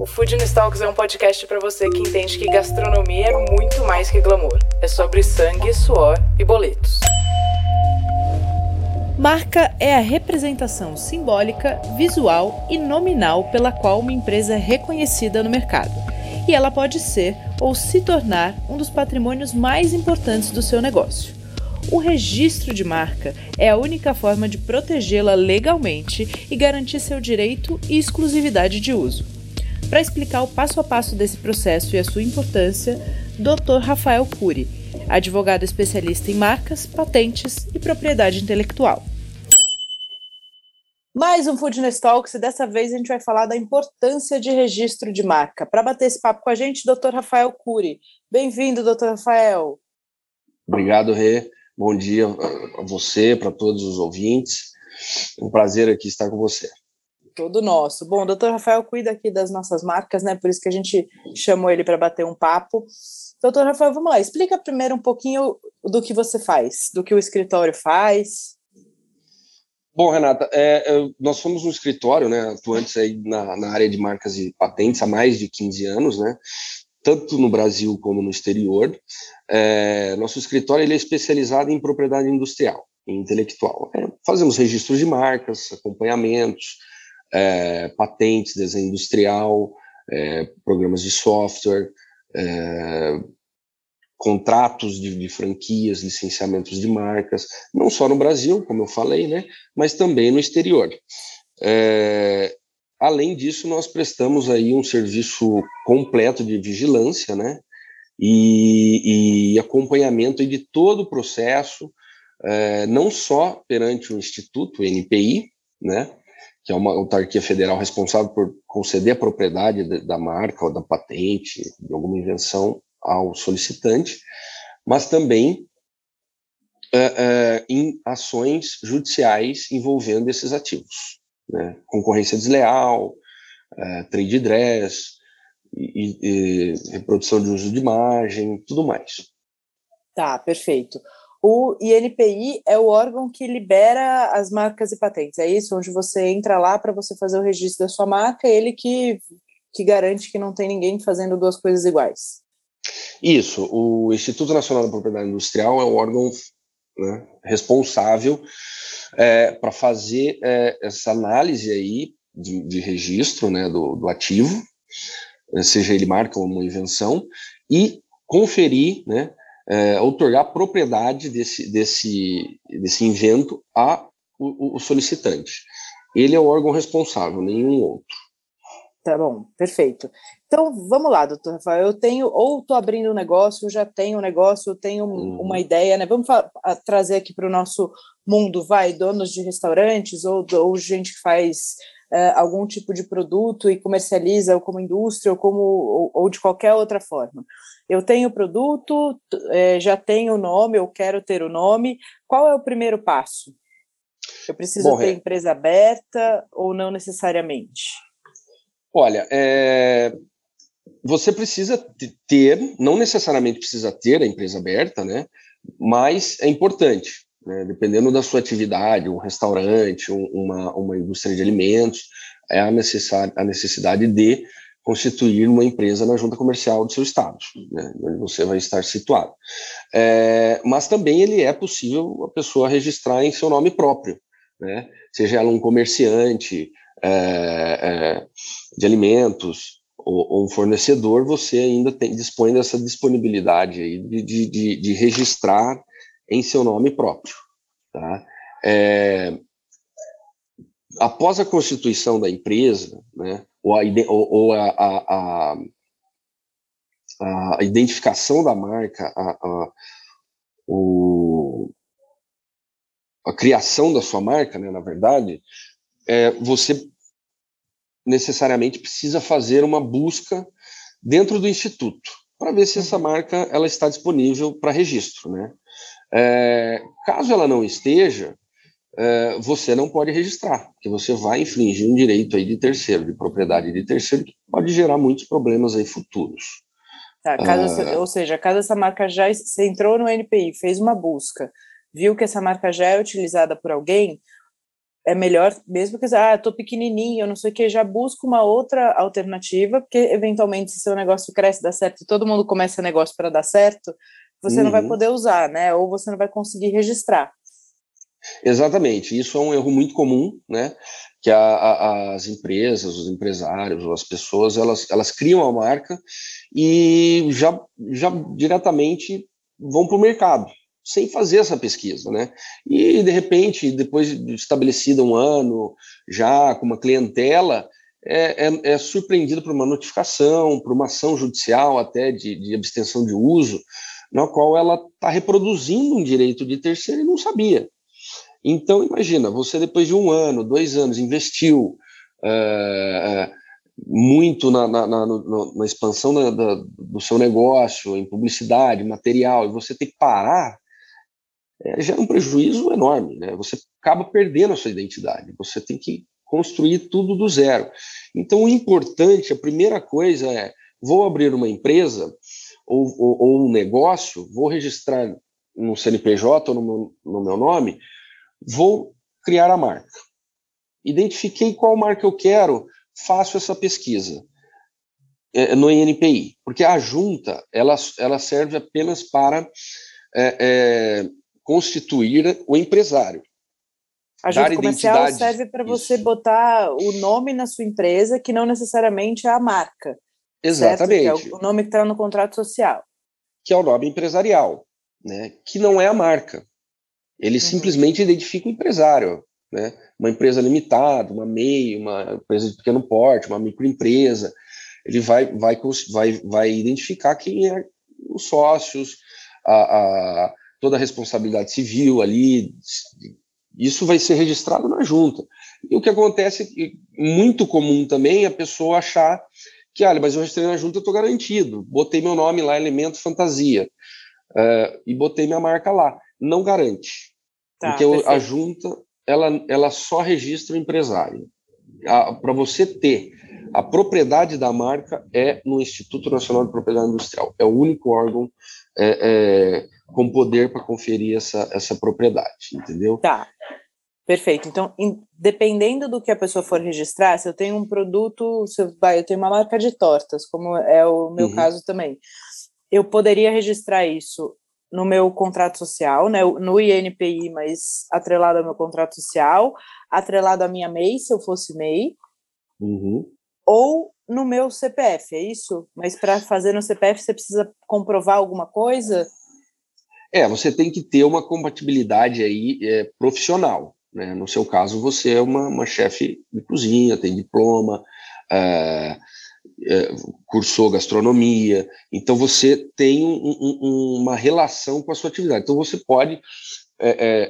O Food Talks é um podcast para você que entende que gastronomia é muito mais que glamour. É sobre sangue, suor e boletos. Marca é a representação simbólica, visual e nominal pela qual uma empresa é reconhecida no mercado. E ela pode ser ou se tornar um dos patrimônios mais importantes do seu negócio. O registro de marca é a única forma de protegê-la legalmente e garantir seu direito e exclusividade de uso. Para explicar o passo a passo desse processo e a sua importância, Dr. Rafael Cury, advogado especialista em marcas, patentes e propriedade intelectual. Mais um Foodness Talks e dessa vez a gente vai falar da importância de registro de marca. Para bater esse papo com a gente, Dr. Rafael Cury. Bem-vindo, Dr. Rafael. Obrigado, Rê. Bom dia a você, para todos os ouvintes. É um prazer aqui estar com você. Todo nosso. Bom, o doutor Rafael cuida aqui das nossas marcas, né? Por isso que a gente chamou ele para bater um papo. Doutor Rafael, vamos lá, explica primeiro um pouquinho do que você faz, do que o escritório faz. Bom, Renata, é, é nós somos um escritório, né, atuantes aí na, na, área de marcas e patentes há mais de 15 anos, né, tanto no Brasil como no exterior. É, nosso escritório ele é especializado em propriedade industrial, intelectual. É, fazemos registros de marcas, acompanhamentos, é, patentes, desenho industrial, é, programas de software, é, contratos de, de, franquias, licenciamentos de marcas, não só no Brasil, como eu falei, né, mas também no exterior. É, além disso, nós prestamos aí um serviço completo de vigilância, né, e, e acompanhamento de todo o processo, é, não só perante o Instituto, o NPI, né, que é uma autarquia federal responsável por conceder a propriedade da marca ou da patente, de alguma invenção ao solicitante, mas também é, é, em ações judiciais envolvendo esses ativos. Né? Concorrência desleal, é, trade dress, e, e, reprodução de uso de imagem, tudo mais. Tá, perfeito. O INPI é o órgão que libera as marcas e patentes, é isso? Onde você entra lá para você fazer o registro da sua marca, ele que, que garante que não tem ninguém fazendo duas coisas iguais. Isso, o Instituto Nacional da Propriedade Industrial é o órgão né, responsável é, para fazer é, essa análise aí de, de registro né, do, do ativo, seja ele marca ou uma invenção, e conferir né, é, otorgar propriedade desse, desse, desse invento a o, o, solicitante. Ele é o órgão responsável, nenhum outro. Tá bom, perfeito. Então, vamos lá, doutor Rafael. Eu tenho, ou estou abrindo um negócio, já tenho um negócio, eu tenho uhum. uma ideia, né? Vamos trazer aqui para o nosso mundo, vai, donos de restaurantes ou, ou gente que faz uh, algum tipo de produto e comercializa ou como indústria ou, como, ou, ou de qualquer outra forma eu tenho o produto, é, já tenho o nome, eu quero ter o nome. Qual é o primeiro passo? Eu preciso Bom, ter é... empresa aberta ou não necessariamente? Olha, é... você precisa ter, não necessariamente precisa ter a empresa aberta, né? Mas é importante, né? dependendo da sua atividade, um restaurante, uma, uma indústria de alimentos, é a necessidade, a necessidade de constituir uma empresa na junta comercial do seu estado, né, onde você vai estar situado. É, mas também ele é possível a pessoa registrar em seu nome próprio, né, seja ela um comerciante é, é, de alimentos ou, ou, um fornecedor, você ainda tem, dispõe dessa disponibilidade aí de, de, de registrar em seu nome próprio. Tá? É, após a constituição da empresa, né, ou a, ou a, a, a, identificação da marca, a, a, o, a criação da sua marca, né, na verdade, é, você necessariamente precisa fazer uma busca dentro do instituto para ver se essa uhum. marca ela está disponível para registro, né? É, caso ela não esteja, é, você não pode registrar, porque você vai infringir um direito aí de terceiro, de propriedade de terceiro, que pode gerar muitos problemas aí futuros. Tá, caso, ah, ou seja, caso essa marca já você entrou no NPI, fez uma busca, viu que essa marca já é utilizada por alguém, é melhor, mesmo que ah, tô pequenininho, eu não sei o que, já busca uma outra alternativa, porque eventualmente se seu negócio cresce, dá certo, e todo mundo começa negócio para dar certo, você uhum. não vai uhum. poder usar, né? Ou você não vai conseguir registrar. Exatamente, isso é um erro muito comum, né? Que a, a, as empresas, os empresários, as pessoas, elas, elas criam a marca e já, já diretamente vão para o mercado, sem fazer essa pesquisa, né? E de repente, depois de estabelecido um ano, já com uma clientela, é, é, é surpreendido por uma notificação, por uma ação judicial até de, de abstenção de uso, na qual ela está reproduzindo um direito de terceiro e não sabia. Então, imagina, você depois de um ano, dois anos, investiu é, muito na, na, na, na expansão da, da, do seu negócio, em publicidade, material, e você tem que parar, é, gera um prejuízo enorme. Né? Você acaba perdendo a sua identidade, você tem que construir tudo do zero. Então, o importante, a primeira coisa é: vou abrir uma empresa ou, ou, ou um negócio, vou registrar no CNPJ ou no meu, no meu nome Vou criar a marca. Identifiquei qual marca eu quero, faço essa pesquisa é, no INPI, porque a junta ela, ela serve apenas para é, é, constituir o empresário. A junta comercial serve para você botar o nome na sua empresa, que não necessariamente é a marca. Exatamente. é o nome que está no contrato social. Que é o nome empresarial, né? que não é a marca. Ele uhum. simplesmente identifica o empresário, né? Uma empresa limitada, uma MEI, uma empresa de pequeno porte, uma microempresa. Ele vai, vai, vai, vai identificar quem é os sócios, a, a, toda a responsabilidade civil ali. Isso vai ser registrado na junta. E o que acontece é muito comum também a pessoa achar que, olha, mas eu registrei na junta, eu estou garantido. Botei meu nome lá, elemento fantasia, uh, e botei minha marca lá. Não garante. Tá, porque perfeito. a junta ela, ela só registra o empresário. Para você ter a propriedade da marca é no Instituto Nacional de Propriedade Industrial. É o único órgão é, é, com poder para conferir essa, essa propriedade, entendeu? Tá. Perfeito. Então, in, dependendo do que a pessoa for registrar, se eu tenho um produto, se eu, eu tenho uma marca de tortas, como é o meu uhum. caso também, eu poderia registrar isso no meu contrato social, né, no INPI, mas atrelado ao meu contrato social, atrelado à minha MEI, se eu fosse MEI, uhum. ou no meu CPF, é isso? Mas para fazer no CPF você precisa comprovar alguma coisa? É, você tem que ter uma compatibilidade aí é, profissional. Né? No seu caso, você é uma, uma chefe de cozinha, tem diploma, é, é, cursou gastronomia, então você tem um, um, uma relação com a sua atividade. Então você pode é, é,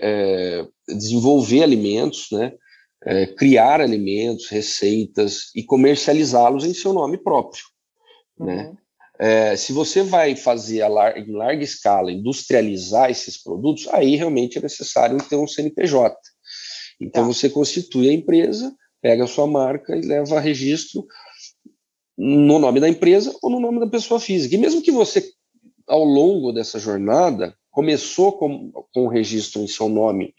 é desenvolver alimentos, né, é, criar alimentos, receitas e comercializá-los em seu nome próprio. Né? Uhum. Né? se você vai fazer lar em larga escala, industrializar esses produtos, aí realmente é necessário ter um CNPJ. Então tá. você constitui a empresa, pega a sua marca e leva a registro no nome da empresa ou no nome da pessoa física. E mesmo que você, ao longo dessa jornada, começou com, com o registro em seu nome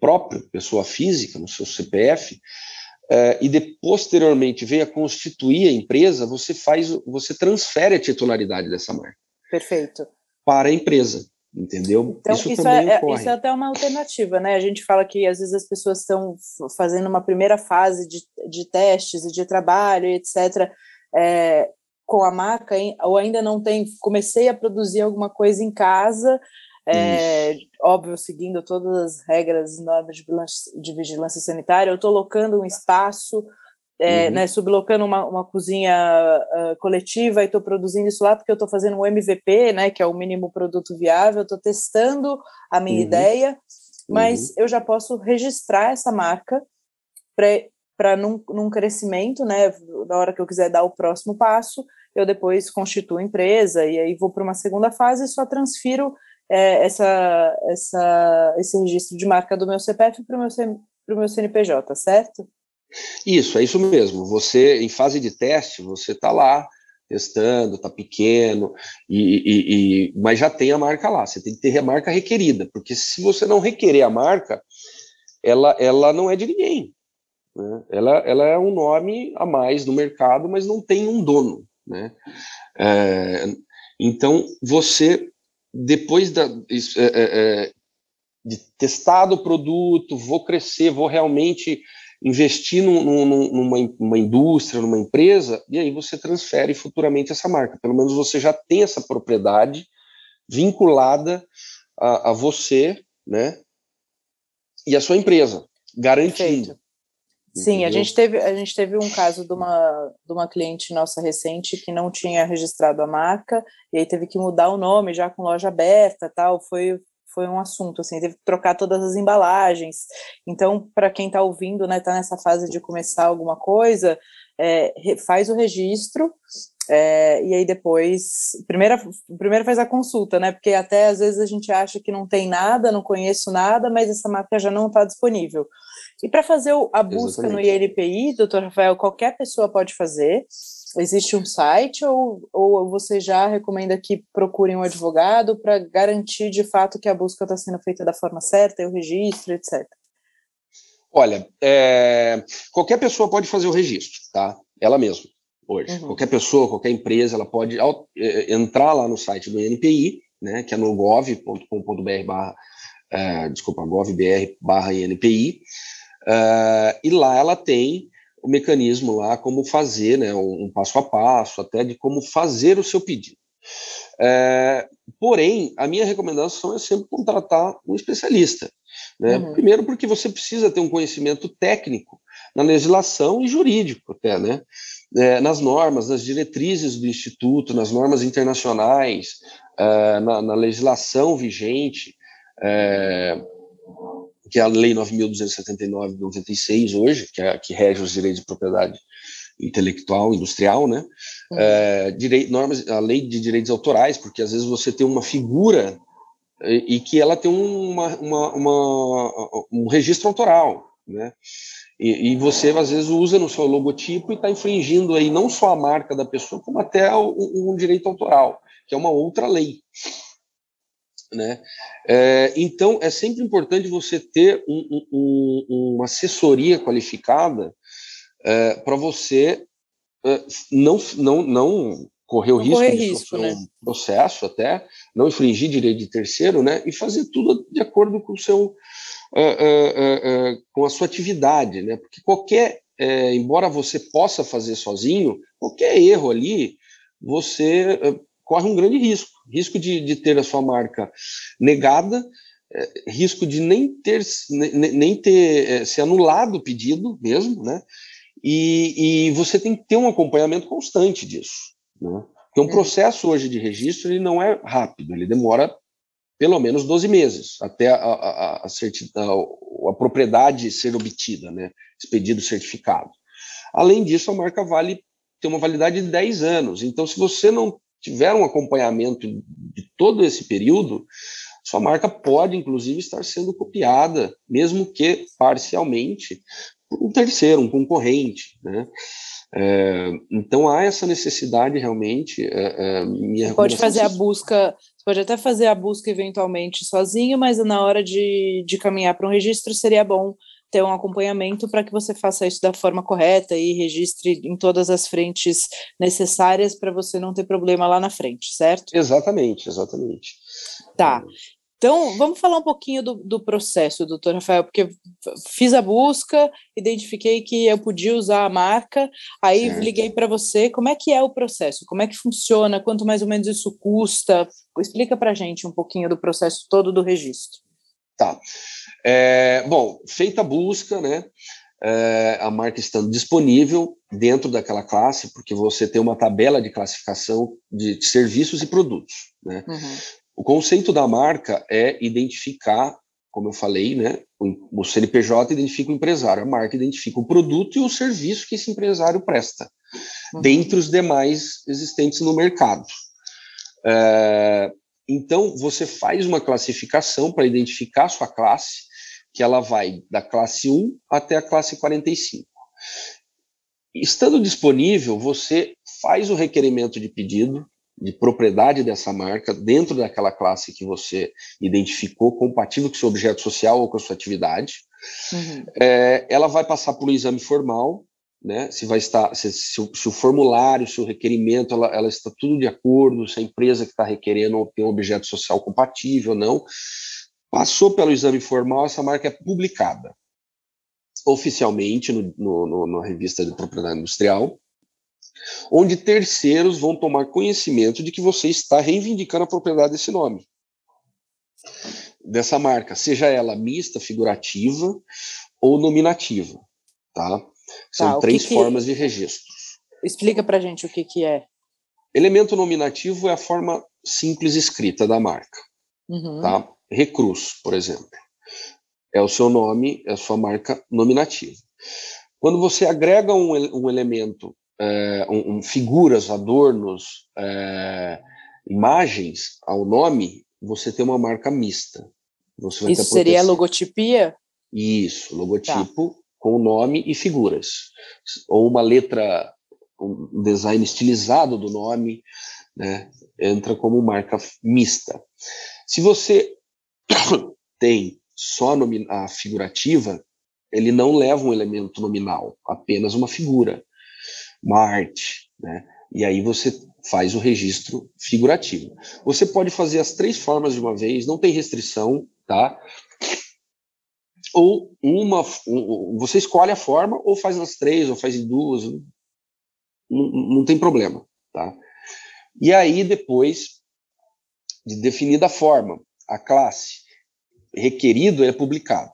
próprio, pessoa física, no seu CPF, eh, e de, posteriormente veio a constituir a empresa, você faz, você transfere a titularidade dessa marca. Perfeito. Para a empresa. Entendeu? Então, isso, isso também é, ocorre. Isso é até uma alternativa, né? A gente fala que às vezes as pessoas estão fazendo uma primeira fase de, de testes e de trabalho, etc é, com a marca, ou ainda não tem, comecei a produzir alguma coisa em casa, é, óbvio, seguindo todas as regras e normas de, de vigilância sanitária, eu estou locando um espaço, é, uhum. né, sublocando uma, uma cozinha uh, coletiva e estou produzindo isso lá porque eu estou fazendo um MVP, né, que é o mínimo produto viável, estou testando a minha uhum. ideia, mas uhum. eu já posso registrar essa marca para num, num crescimento, né, na hora que eu quiser dar o próximo passo, eu depois constituo empresa e aí vou para uma segunda fase e só transfiro é, essa, essa, esse registro de marca do meu CPF para o meu, meu CNPJ, certo? Isso, é isso mesmo. Você, em fase de teste, você está lá testando, está pequeno, e, e, e, mas já tem a marca lá. Você tem que ter a marca requerida, porque se você não requerer a marca, ela, ela não é de ninguém. Né? Ela, ela é um nome a mais no mercado, mas não tem um dono. Né? É, então, você, depois da, é, é, é, de testado o produto, vou crescer, vou realmente investir num, num, numa, numa, indústria, numa empresa, e aí você transfere futuramente essa marca. Pelo menos você já tem essa propriedade vinculada a, a você, né? E a sua empresa, garantindo. Sim, a gente, teve, a gente teve um caso de uma, de uma cliente nossa recente que não tinha registrado a marca, e aí teve que mudar o nome já com loja aberta tal. Foi, foi um assunto, assim, teve que trocar todas as embalagens. Então, para quem está ouvindo, né, está nessa fase de começar alguma coisa, é, faz o registro, é, e aí depois, primeiro, primeiro faz a consulta, né? Porque até às vezes a gente acha que não tem nada, não conheço nada, mas essa marca já não está disponível. E para fazer a busca Exatamente. no INPI, doutor Rafael, qualquer pessoa pode fazer. Existe um site ou, ou você já recomenda que procurem um advogado para garantir de fato que a busca está sendo feita da forma certa, o registro, etc. Olha, é, qualquer pessoa pode fazer o registro, tá? Ela mesma, hoje. Uhum. Qualquer pessoa, qualquer empresa, ela pode é, entrar lá no site do INPI, né, que é no gov.com.br barra, é, desculpa, govbr barra INPI, Uh, e lá ela tem o mecanismo lá como fazer, né, um, passo a passo, até de como fazer o seu pedido. Uh, porém, a minha recomendação é sempre contratar um especialista. Né? Uhum. Primeiro, porque você precisa ter um conhecimento técnico na legislação e jurídico, até, né? É, nas normas, nas diretrizes do Instituto, nas normas internacionais, é, na, na, legislação vigente. É, que é a Lei 9.279 de 96 hoje, que, é, que rege os direitos de propriedade intelectual, industrial, né? Uhum. É, direi, normas, a lei de direitos autorais, porque às vezes você tem uma figura e, e que ela tem uma, uma, uma, um registro autoral, né? E, e, você às vezes usa no seu logotipo e está infringindo aí não só a marca da pessoa, como até um, um direito autoral, que é uma outra lei. Né? É, então, é sempre importante você ter um, um, uma assessoria qualificada é, para você é, não, não, não correr o não risco correr de risco, né? um processo até, não infringir direito de terceiro, né? e fazer tudo de acordo com o seu é, é, é, com a sua atividade, né? Porque qualquer, embora você possa fazer sozinho, qualquer erro ali, você corre um grande risco risco de, de ter a sua marca negada, é, risco de nem ter, nem, nem ter é, se anulado o pedido mesmo, né? E, e, você tem que ter um acompanhamento constante disso, né? Porque um é. processo hoje de registro ele não é rápido, ele demora pelo menos 12 meses até a, a, a, a, propriedade ser obtida, né? Expedido o certificado. Além disso, a marca vale tem uma validade de 10 anos. Então, se você não tiver um acompanhamento de todo esse período, sua marca pode, inclusive, estar sendo copiada, mesmo que parcialmente, por um terceiro, um concorrente. Né? É, então há essa necessidade realmente. É, é, pode fazer a busca, pode até fazer a busca eventualmente sozinho, mas na hora de, de caminhar para um registro seria bom ter um acompanhamento para que você faça isso da forma correta e registre em todas as frentes necessárias para você não ter problema lá na frente, certo? Exatamente, exatamente. Tá. Então, vamos falar um pouquinho do, do processo, doutor Rafael, porque fiz a busca, identifiquei que eu podia usar a marca, aí certo. liguei para você. Como é que é o processo? Como é que funciona? Quanto mais ou menos isso custa? Explica para a gente um pouquinho do processo todo do registro. Tá. É, bom, feita a busca, né? É, a marca estando disponível dentro daquela classe, porque você tem uma tabela de classificação de serviços e produtos. Né? Uhum. O conceito da marca é identificar, como eu falei, né? O, o CNPJ identifica o empresário, a marca identifica o produto e o serviço que esse empresário presta, uhum. dentre os demais existentes no mercado. É, Então, você faz uma classificação para identificar a sua classe, que ela vai da classe 1 até a classe 45. Estando disponível, você faz o requerimento de pedido de propriedade dessa marca dentro daquela classe que você identificou, compatível com o seu objeto social ou com a sua atividade. Uhum. É, ela vai passar por um exame formal, né? Se vai estar, se, se, o, se o, formulário, se o requerimento, ela, ela, está tudo de acordo, se a empresa que está requerendo tem um objeto social compatível ou não. Passou pelo exame formal, essa marca é publicada oficialmente no, no, no, na revista de propriedade industrial, onde terceiros vão tomar conhecimento de que você está reivindicando a propriedade desse nome, dessa marca, seja ela mista, figurativa ou nominativa, tá? São tá, três que formas que... de registro. Explica para gente o que que é. Elemento nominativo é a forma simples escrita da marca, uhum. tá? Recruz, por exemplo é o seu nome, é a sua marca nominativa. Quando você agrega um, um elemento, é, um, um, figuras, adornos, é, imagens ao nome, você tem uma marca mista. Isso seria logotipia? Isso, logotipo com nome e figuras. Ou uma letra, um design estilizado do nome, né, entra como marca mista. Se você tem só a figurativa, ele não leva um elemento nominal, apenas uma figura, uma arte, né? E aí você faz o registro figurativo. Você pode fazer as três formas de uma vez, não tem restrição, tá? Ou uma, você escolhe a forma, ou faz nas três, ou faz em duas, não, não tem problema, tá? E aí depois de definida a forma, a classe, requerido é publicado.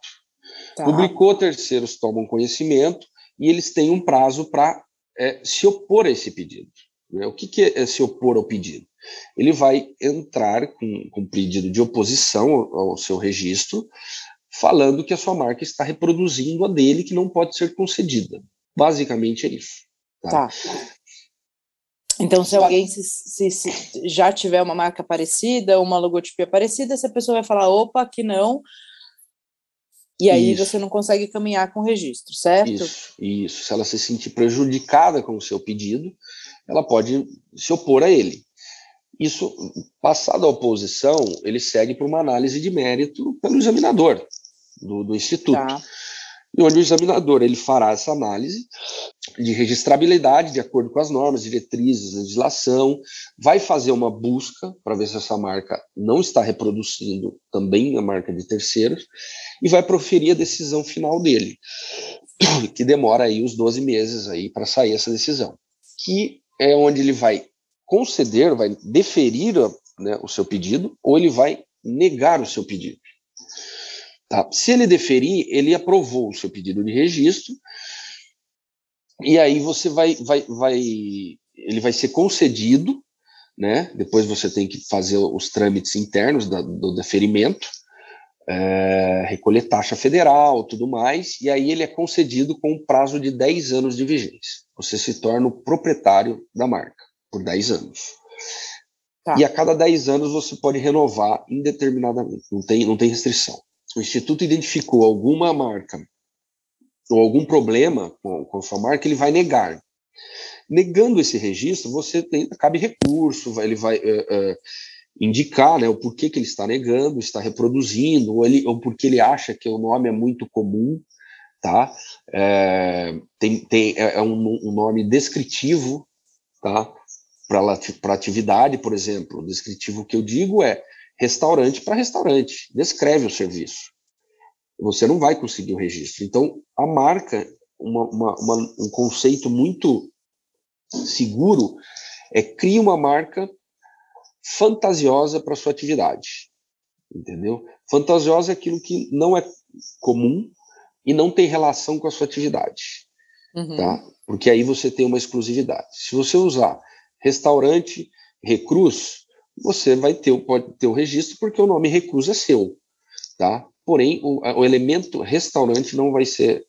Tá. Publicou, terceiros tomam conhecimento e eles têm um prazo para é, se opor a esse pedido. Né? O que, que é se opor ao pedido? Ele vai entrar com, com pedido de oposição ao, ao seu registro, falando que a sua marca está reproduzindo a dele, que não pode ser concedida. Basicamente é isso. Tá. tá. Então, se alguém se, se, se, já tiver uma marca parecida, uma logotipia parecida, essa pessoa vai falar, opa, que não, e aí isso. você não consegue caminhar com o registro, certo? Isso, isso. Se ela se sentir prejudicada com o seu pedido, ela pode se opor a ele. Isso, passada a oposição, ele segue para uma análise de mérito pelo examinador do, do instituto. Tá e onde o examinador ele fará essa análise de registrabilidade de acordo com as normas, diretrizes, legislação, vai fazer uma busca para ver se essa marca não está reproduzindo também a marca de terceiros e vai proferir a decisão final dele, que demora aí os 12 meses aí para sair essa decisão, que é onde ele vai conceder, vai deferir né, o seu pedido ou ele vai negar o seu pedido. Tá? Se ele deferir, ele aprovou o seu pedido de registro, e aí você vai, vai, vai, ele vai ser concedido, né? Depois você tem que fazer os trâmites internos da, do deferimento, é, recolher taxa federal, tudo mais, e aí ele é concedido com um prazo de 10 anos de vigência. Você se torna o proprietário da marca por 10 anos. Tá. E a cada 10 anos você pode renovar indeterminadamente, não tem, não tem restrição o Instituto identificou alguma marca ou algum problema com, com a sua marca, ele vai negar. Negando esse registro, você tem, cabe recurso, vai, ele vai uh, uh, indicar né, o porquê que ele está negando, está reproduzindo, ou, ele, ou porque ele acha que o nome é muito comum, tá? É, tem, tem, é, é um, um, nome descritivo, tá? Para atividade, por exemplo. O descritivo que eu digo é restaurante para restaurante, descreve o serviço. Você não vai conseguir o registro. Então, a marca, uma, uma, uma, um conceito muito seguro, é cria uma marca fantasiosa para sua atividade. Entendeu? Fantasiosa é aquilo que não é comum e não tem relação com a sua atividade. Uhum. Tá? Porque aí você tem uma exclusividade. Se você usar restaurante recruz, você vai ter, pode ter o registro porque o nome recurso é seu, tá? Porém, o, o elemento restaurante não vai ser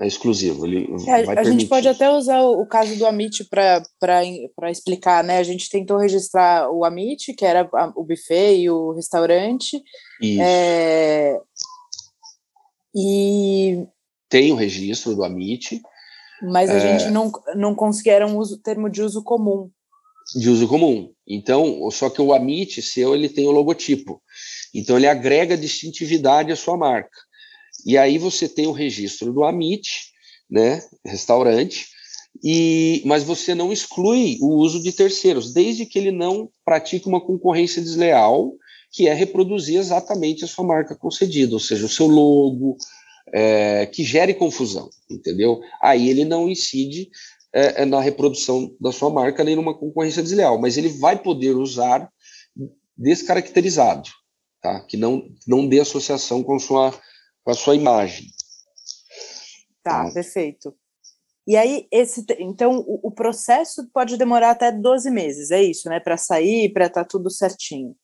é exclusivo. Ele é, vai a gente pode até usar o, o caso do Amit para explicar, né? A gente tentou registrar o Amit, que era o buffet e o restaurante. Isso. É, e tem o registro do Amit. Mas a é, gente não, não conseguia, um uso, termo de uso comum. De uso comum. Então, só que o Amit seu, ele tem o logotipo. Então, ele agrega distintividade à sua marca. E aí você tem o registro do Amit, né, restaurante, e, mas você não exclui o uso de terceiros, desde que ele não pratique uma concorrência desleal, que é reproduzir exatamente a sua marca concedida, ou seja, o seu logo, é, que gere confusão, entendeu? Aí ele não incide é, é, na reprodução da sua marca nem numa concorrência desleal, mas ele vai poder usar descaracterizado, tá? Que não, não dê associação com, sua, com a sua imagem. Tá, tá, perfeito. E aí, esse, então, o, o, processo pode demorar até 12 meses, é isso, né? Para sair, para estar tá tudo certinho.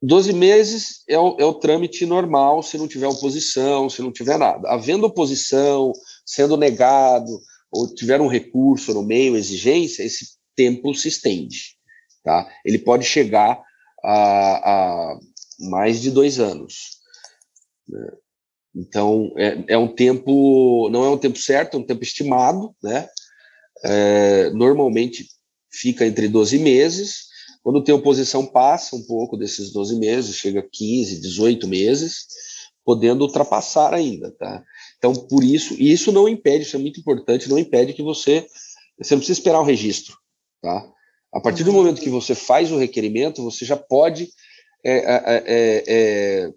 12 meses é o, é o trâmite normal se não tiver oposição, se não tiver nada. Havendo oposição, sendo negado, ou tiver um recurso no meio, exigência, esse tempo se estende. Tá? Ele pode chegar a, a mais de dois anos. Né? Então, é, é, um tempo, não é um tempo certo, é um tempo estimado, né? É, normalmente fica entre 12 meses, quando tem oposição, passa um pouco desses 12 meses, chega a 15, 18 meses, podendo ultrapassar ainda, tá? Então, por isso, e isso não impede, isso é muito importante, não impede que você, você não precisa esperar o registro, tá? A partir do uhum. momento que você faz o requerimento, você já pode é, é, é, é,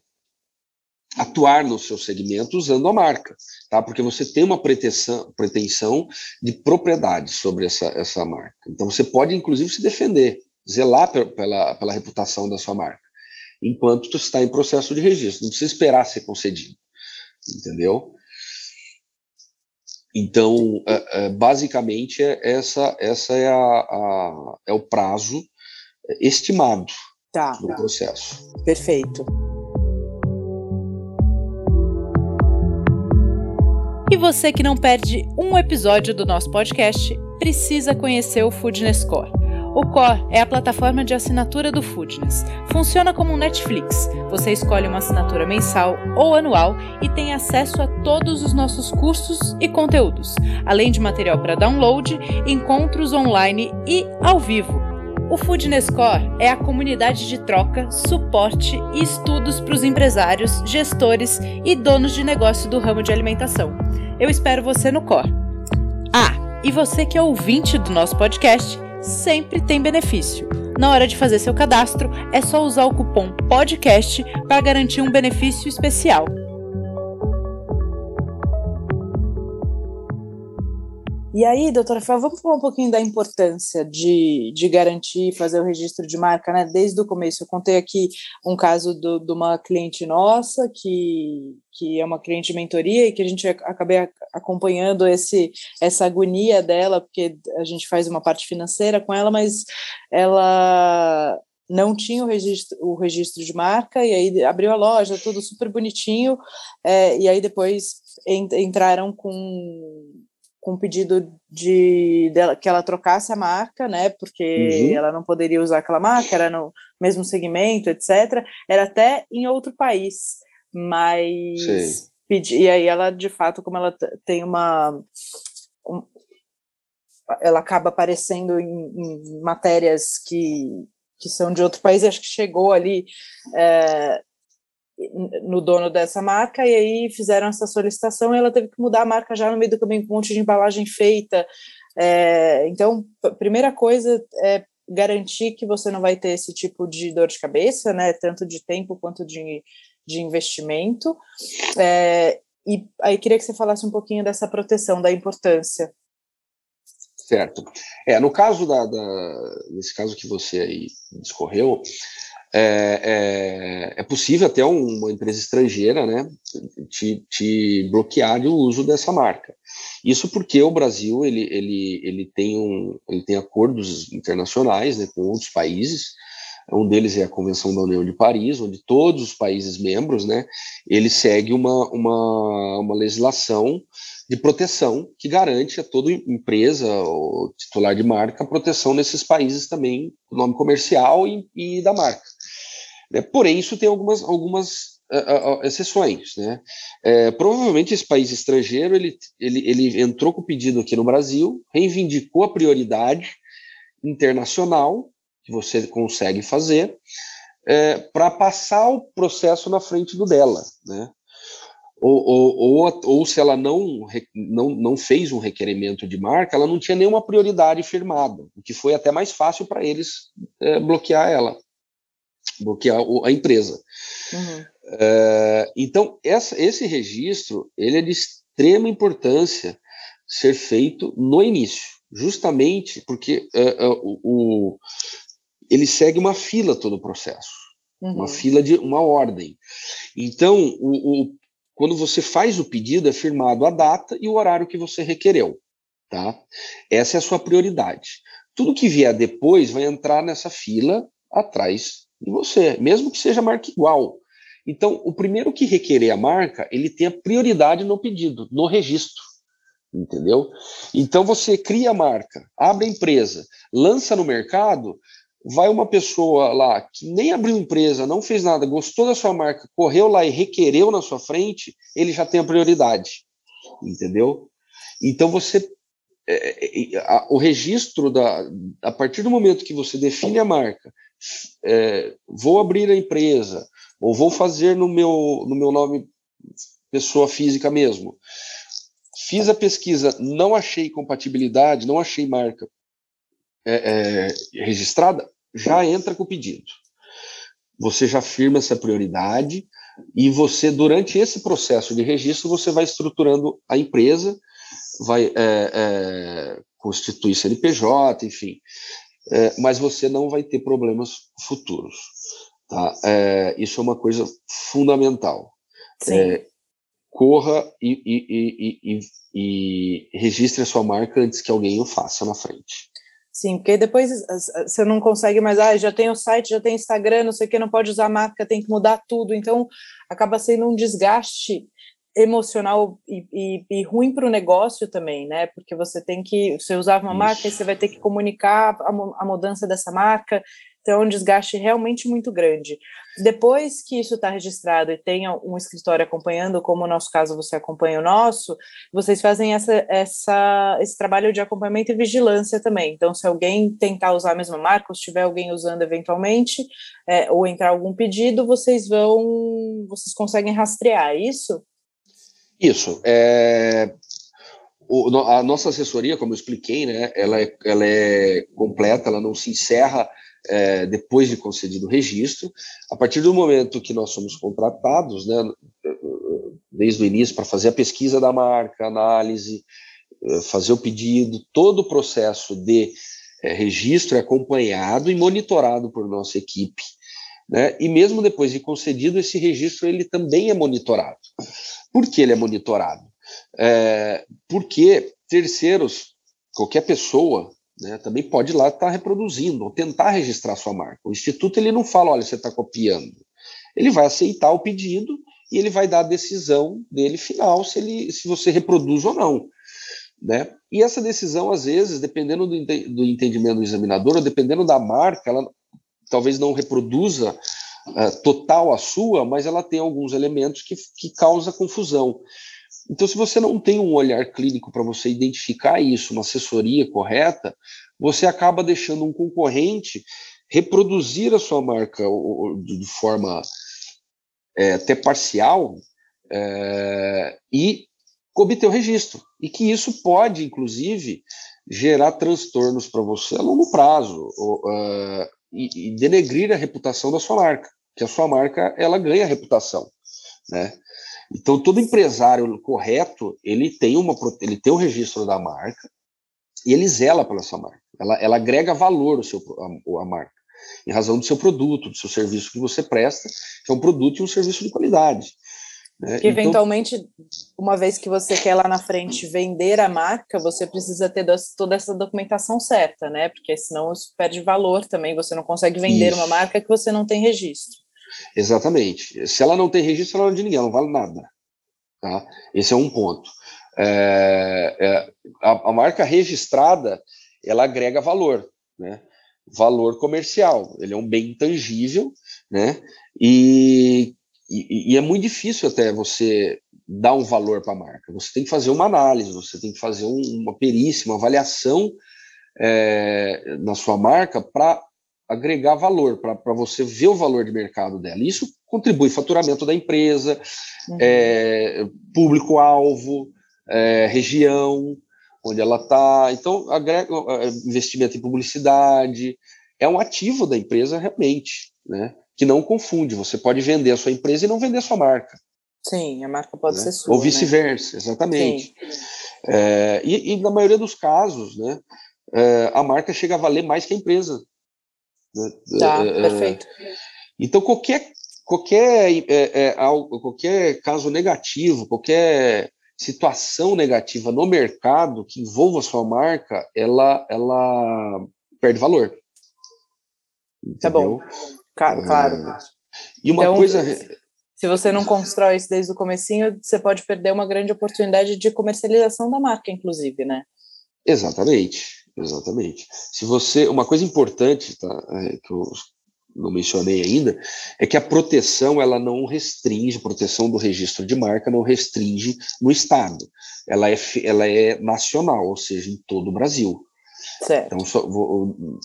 atuar no seu segmento usando a marca, tá? Porque você tem uma pretensão, pretensão de propriedade sobre essa, essa marca. Então, você pode, inclusive, se defender, zelar pela, pela reputação da sua marca, enquanto está em processo de registro. Não precisa esperar ser concedido, entendeu? Então, é, é, basicamente, é essa, essa é, a, a, é o prazo estimado tá, do tá. processo. Perfeito. E você que não perde um episódio do nosso podcast, precisa conhecer o Foodness Core. O Core é a plataforma de assinatura do Foodness. Funciona como um Netflix. Você escolhe uma assinatura mensal ou anual e tem acesso a todos os nossos cursos e conteúdos, além de material para download, encontros online e ao vivo. O Foodness Core é a comunidade de troca, suporte e estudos para os empresários, gestores e donos de negócio do ramo de alimentação. Eu espero você no Core. Ah, e você que é ouvinte do nosso podcast, sempre tem benefício. Na hora de fazer seu cadastro, é só usar o cupom PODCAST para garantir um benefício especial. E aí, doutora Fá, vamos falar um pouquinho da importância de, de garantir fazer o registro de marca, né? Desde o começo. Eu contei aqui um caso do, de uma cliente nossa, que, que é uma cliente de mentoria, e que a gente acabei acompanhando esse, essa agonia dela, porque a gente faz uma parte financeira com ela, mas ela não tinha o registro, o registro de marca, e aí abriu a loja, tudo super bonitinho, é, e aí depois entraram com com pedido de dela, que ela trocasse a marca, né? Porque uhum. ela não poderia usar aquela marca, era no mesmo segmento, etc. Era até em outro país, mas pedi, e aí ela de fato, como ela tem uma um, ela acaba aparecendo em, em, matérias que, que são de outro país, acho que chegou ali é, no dono dessa marca, e aí fizeram essa solicitação e ela teve que mudar a marca já no meio do caminho, com um monte de embalagem feita. É, então, a primeira coisa é garantir que você não vai ter esse tipo de dor de cabeça, né, tanto de tempo quanto de, de investimento. É, e aí queria que você falasse um pouquinho dessa proteção, da importância. Certo. É, no caso da, da nesse caso que você aí discorreu, é, é, é, possível até uma empresa estrangeira né, te, te bloquear o uso dessa marca. Isso porque o Brasil ele, ele, ele, tem, um, ele tem acordos internacionais né, com outros países, um deles é a Convenção da União de Paris, onde todos os países membros, né, ele segue uma, uma, uma legislação de proteção que garante a toda empresa ou titular de marca proteção nesses países também, o nome comercial e, e da marca. É, porém, isso tem algumas, algumas uh, uh, exceções. Né? É, provavelmente esse país estrangeiro ele, ele, ele entrou com o pedido aqui no Brasil, reivindicou a prioridade internacional que você consegue fazer é, para passar o processo na frente do dela. Né? ou, ou, ou, ou, se ela não, não, não fez um requerimento de marca, ela não tinha nenhuma prioridade firmada, o que foi até mais fácil para eles é, bloquear ela, bloquear a empresa. Uhum. É, então, essa, esse registro ele é de extrema importância ser feito no início, justamente porque é o, o, ele segue uma fila todo o processo, uhum. uma fila de uma ordem. Então, o, o quando você faz o pedido, é firmado a data e o horário que você requereu. Tá? Essa é a sua prioridade. Tudo que vier depois vai entrar nessa fila atrás de você, mesmo que seja marca igual. Então, o primeiro que requerer a marca, ele tem a prioridade no pedido, no registro. Entendeu? Então, você cria a marca, abre a empresa, lança no mercado, vai uma pessoa lá que nem abriu empresa, não fez nada, gostou da sua marca, correu lá e requereu na sua frente, ele já tem a prioridade, entendeu? Então você é, é, a, o registro da a partir do momento que você define a marca, é, vou abrir a empresa ou vou fazer no meu no meu nome pessoa física mesmo. Fiz a pesquisa, não achei compatibilidade, não achei marca é, é, registrada, já entra com o pedido. Você já firma essa prioridade e você, durante esse processo de registro, você vai estruturando a empresa, vai é, é, constituir CNPJ, enfim, é, mas você não vai ter problemas futuros. Tá? É, isso é uma coisa fundamental. É, corra e, e, e, e, registre a sua marca antes que alguém o faça na frente. Sim, porque depois você não consegue mais, ah, já tem o site, já tem Instagram, não sei o que, não pode usar marca, tem que mudar tudo. Então, acaba sendo um desgaste emocional e, e, e ruim para o negócio também, né? Porque você tem que, você usava uma Isso. marca e você vai ter que comunicar a, a mudança dessa marca, então, é um desgaste realmente muito grande. Depois que isso está registrado e tem um escritório acompanhando, como no nosso caso você acompanha o nosso, vocês fazem essa, essa, esse trabalho de acompanhamento e vigilância também. Então, se alguém tentar usar a mesma marca, ou se tiver alguém usando eventualmente, é, ou entrar algum pedido, vocês vão, vocês conseguem rastrear, é isso? Isso. É, o, a nossa assessoria, como eu expliquei, né, ela é, ela é completa, ela não se encerra é, depois de concedido o registro. A partir do momento que nós somos contratados, né, desde o início, para fazer a pesquisa da marca, análise, é, fazer o pedido, todo o processo de é, registro é acompanhado e monitorado por nossa equipe. Né? E mesmo depois de concedido esse registro, ele também é monitorado. Por que ele é monitorado? É, porque terceiros, qualquer pessoa, né, também pode lá estar tá reproduzindo ou tentar registrar sua marca. O instituto ele não fala, olha, você está copiando. Ele vai aceitar o pedido e ele vai dar a decisão dele final se ele se você reproduz ou não. Né? E essa decisão, às vezes, dependendo do, do entendimento do examinador, ou dependendo da marca, ela talvez não reproduza total a sua, mas ela tem alguns elementos que, que causa confusão. Então, se você não tem um olhar clínico para você identificar isso, uma assessoria correta, você acaba deixando um concorrente reproduzir a sua marca de forma é, até parcial é, e obter o registro. E que isso pode, inclusive, gerar transtornos para você a longo prazo ou, uh, e, e denegrir a reputação da sua marca, que a sua marca ela ganha reputação, né? Então, todo empresário correto, ele tem, uma, ele tem um registro da marca e ele zela pela sua marca. Ela, ela agrega valor ao seu, a, a marca, em razão do seu produto, do seu serviço que você presta, que é um produto e um serviço de qualidade. Né? Que então, eventualmente, uma vez que você quer lá na frente vender a marca, você precisa ter toda essa documentação certa, né? Porque senão isso perde valor também. Você não consegue vender isso. uma marca que você não tem registro. Exatamente. Se ela não tem registro, ela não é de ninguém, ela não vale nada. Tá? Esse é um ponto. É, é, a, a, marca registrada ela agrega valor, né? Valor comercial. Ele é um bem intangível, né? E, e, e é muito difícil até você dar um valor para a marca. Você tem que fazer uma análise, você tem que fazer um, uma perícia, uma avaliação é, na sua marca para agregar valor, para você ver o valor de mercado dela. Isso contribui faturamento da empresa, uhum. é, público-alvo, é, região onde ela está. Então, agrega é, investimento em publicidade. É um ativo da empresa realmente, né? Que não confunde. Você pode vender a sua empresa e não vender a sua marca. Sim, a marca pode né? ser sua. Ou né? vice-versa, né? exatamente. É, e, e, na maioria dos casos, né, é, a marca chega a valer mais que a empresa. Né? Tá, é, é perfeito. Então, qualquer, qualquer, é, é, qualquer caso negativo, qualquer situação negativa no mercado que envolva a sua marca, ela, ela perde valor. Entendeu? Tá bom. Claro. claro. E uma então, coisa se você não constrói isso desde o comecinho, você pode perder uma grande oportunidade de comercialização da marca, inclusive, né? Exatamente, exatamente. Se você, uma coisa importante, tá, é, que eu não mencionei ainda, é que a proteção ela não restringe, a proteção do registro de marca não restringe no estado. Ela é, ela é nacional, ou seja, em todo o Brasil. Certo. Então, só,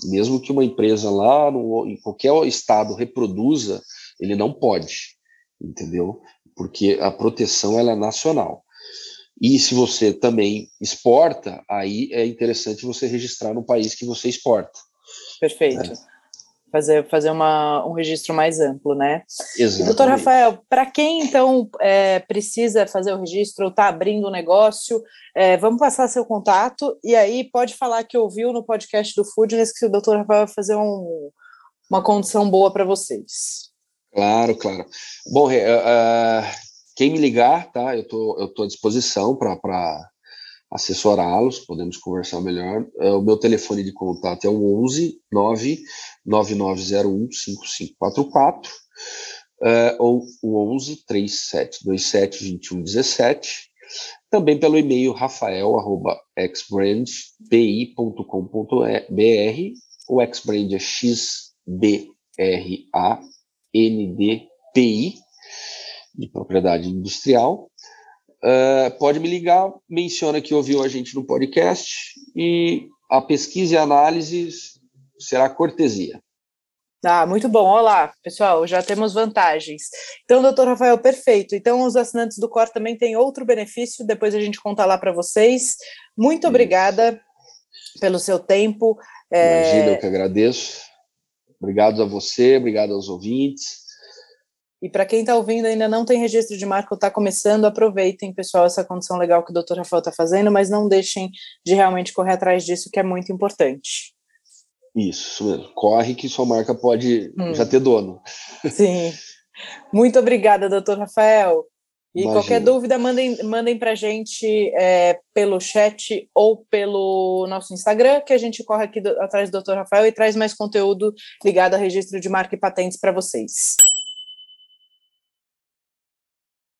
mesmo que uma empresa lá no, em qualquer estado reproduza, ele não pode entendeu? Porque a proteção ela é nacional. E se você também exporta, aí é interessante você registrar no país que você exporta. Perfeito. É. Fazer, fazer uma, um registro mais amplo, né? Exatamente. Doutor Rafael, para quem então é, precisa fazer o registro ou está abrindo um negócio, é, vamos passar seu contato e aí pode falar que ouviu no podcast do Foodness que o doutor Rafael vai fazer um, uma condição boa para vocês. Claro, claro. Bom, uh, quem me ligar, tá? Eu tô, eu tô à disposição para assessorá-los, podemos conversar melhor. Uh, o meu telefone de contato é o 11 99901 5544 uh, ou o 11 3727 2117. Também pelo e-mail rafael.xbrandbi.com.br. O Xbrand é XBRA NDPI, de propriedade industrial. Uh, pode me ligar, menciona que ouviu a gente no podcast e a pesquisa e a análise será cortesia. Ah, muito bom. Olá, pessoal, já temos vantagens. Então, doutor Rafael, perfeito. Então, os assinantes do COR também têm outro benefício, depois a gente conta lá para vocês. Muito obrigada pelo seu tempo. Imagina, é... eu que agradeço. Obrigado a você, obrigado aos ouvintes. E para quem está ouvindo ainda não tem registro de marca ou está começando, aproveitem, pessoal, essa condição legal que o Dr. Rafael está fazendo, mas não deixem de realmente correr atrás disso, que é muito importante. Isso mesmo. Corre que sua marca pode hum. já ter dono. Sim. Muito obrigada, doutor Rafael. E Imagina. qualquer dúvida, mandem, mandem para a gente é, pelo chat ou pelo nosso Instagram, que a gente corre aqui do, atrás do Dr. Rafael e traz mais conteúdo ligado a registro de marca e patentes para vocês.